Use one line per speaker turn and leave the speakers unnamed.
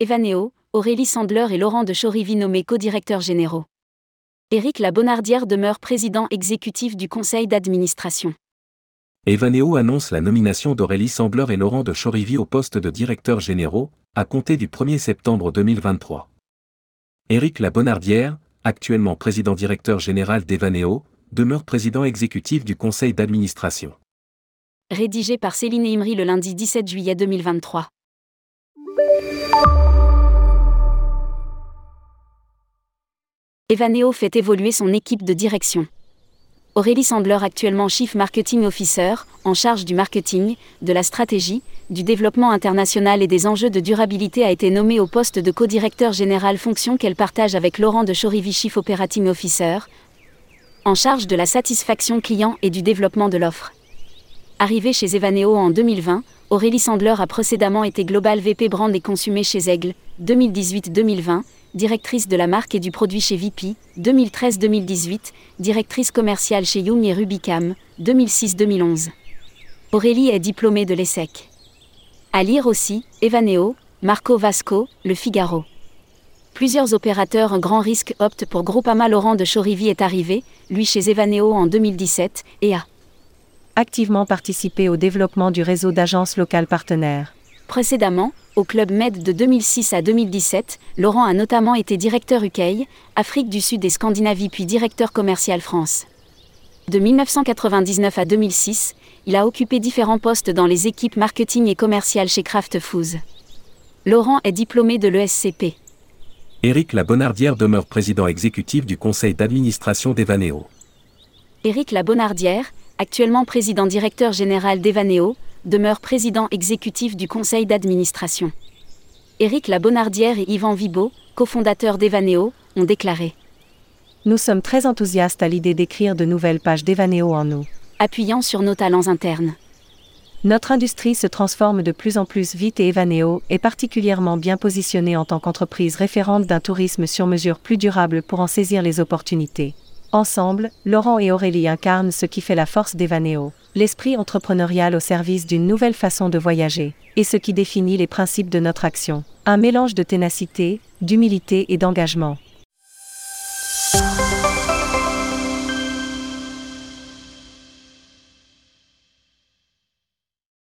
Evaneo, Aurélie Sandler et Laurent de Chorivy nommés co-directeurs généraux. Éric Labonardière demeure président exécutif du conseil d'administration.
Evaneo annonce la nomination d'Aurélie Sandler et Laurent de Chorivy au poste de directeurs généraux, à compter du 1er septembre 2023. Éric Labonardière, actuellement président directeur général d'Evaneo, demeure président exécutif du conseil d'administration.
Rédigé par Céline Imri le lundi 17 juillet 2023. Evaneo fait évoluer son équipe de direction. Aurélie Sandler, actuellement Chief Marketing Officer, en charge du marketing, de la stratégie, du développement international et des enjeux de durabilité, a été nommée au poste de co-directeur général, fonction qu'elle partage avec Laurent de Chorivy, Chief Operating Officer, en charge de la satisfaction client et du développement de l'offre. Arrivée chez Evaneo en 2020, Aurélie Sandler a précédemment été Global VP Brand et Consumé chez Aigle, 2018-2020, directrice de la marque et du produit chez VP, 2013-2018, directrice commerciale chez Young et Rubicam, 2006-2011. Aurélie est diplômée de l'ESSEC. À lire aussi, Evaneo, Marco Vasco, Le Figaro. Plusieurs opérateurs un grand risque optent pour Groupama Laurent de Chorivy est arrivé, lui chez Evaneo en 2017, et a
activement participé au développement du réseau d'agences locales partenaires.
Précédemment, au Club Med de 2006 à 2017, Laurent a notamment été directeur UK, Afrique du Sud et Scandinavie puis directeur commercial France. De 1999 à 2006, il a occupé différents postes dans les équipes marketing et commerciales chez Kraft Foods. Laurent est diplômé de l'ESCP.
Éric Labonardière demeure président exécutif du conseil d'administration d'Evaneo.
Éric Labonardière, actuellement président directeur général d'Evaneo, demeure président exécutif du conseil d'administration. Éric Labonardière et Yvan Vibo, cofondateurs d'Evaneo, ont déclaré
Nous sommes très enthousiastes à l'idée d'écrire de nouvelles pages d'Evaneo en nous.
Appuyant sur nos talents internes.
Notre industrie se transforme de plus en plus vite et Evaneo est particulièrement bien positionné en tant qu'entreprise référente d'un tourisme sur mesure plus durable pour en saisir les opportunités. Ensemble, Laurent et Aurélie incarnent ce qui fait la force d'Evaneo, l'esprit entrepreneurial au service d'une nouvelle façon de voyager, et ce qui définit les principes de notre action. Un mélange de ténacité, d'humilité et d'engagement.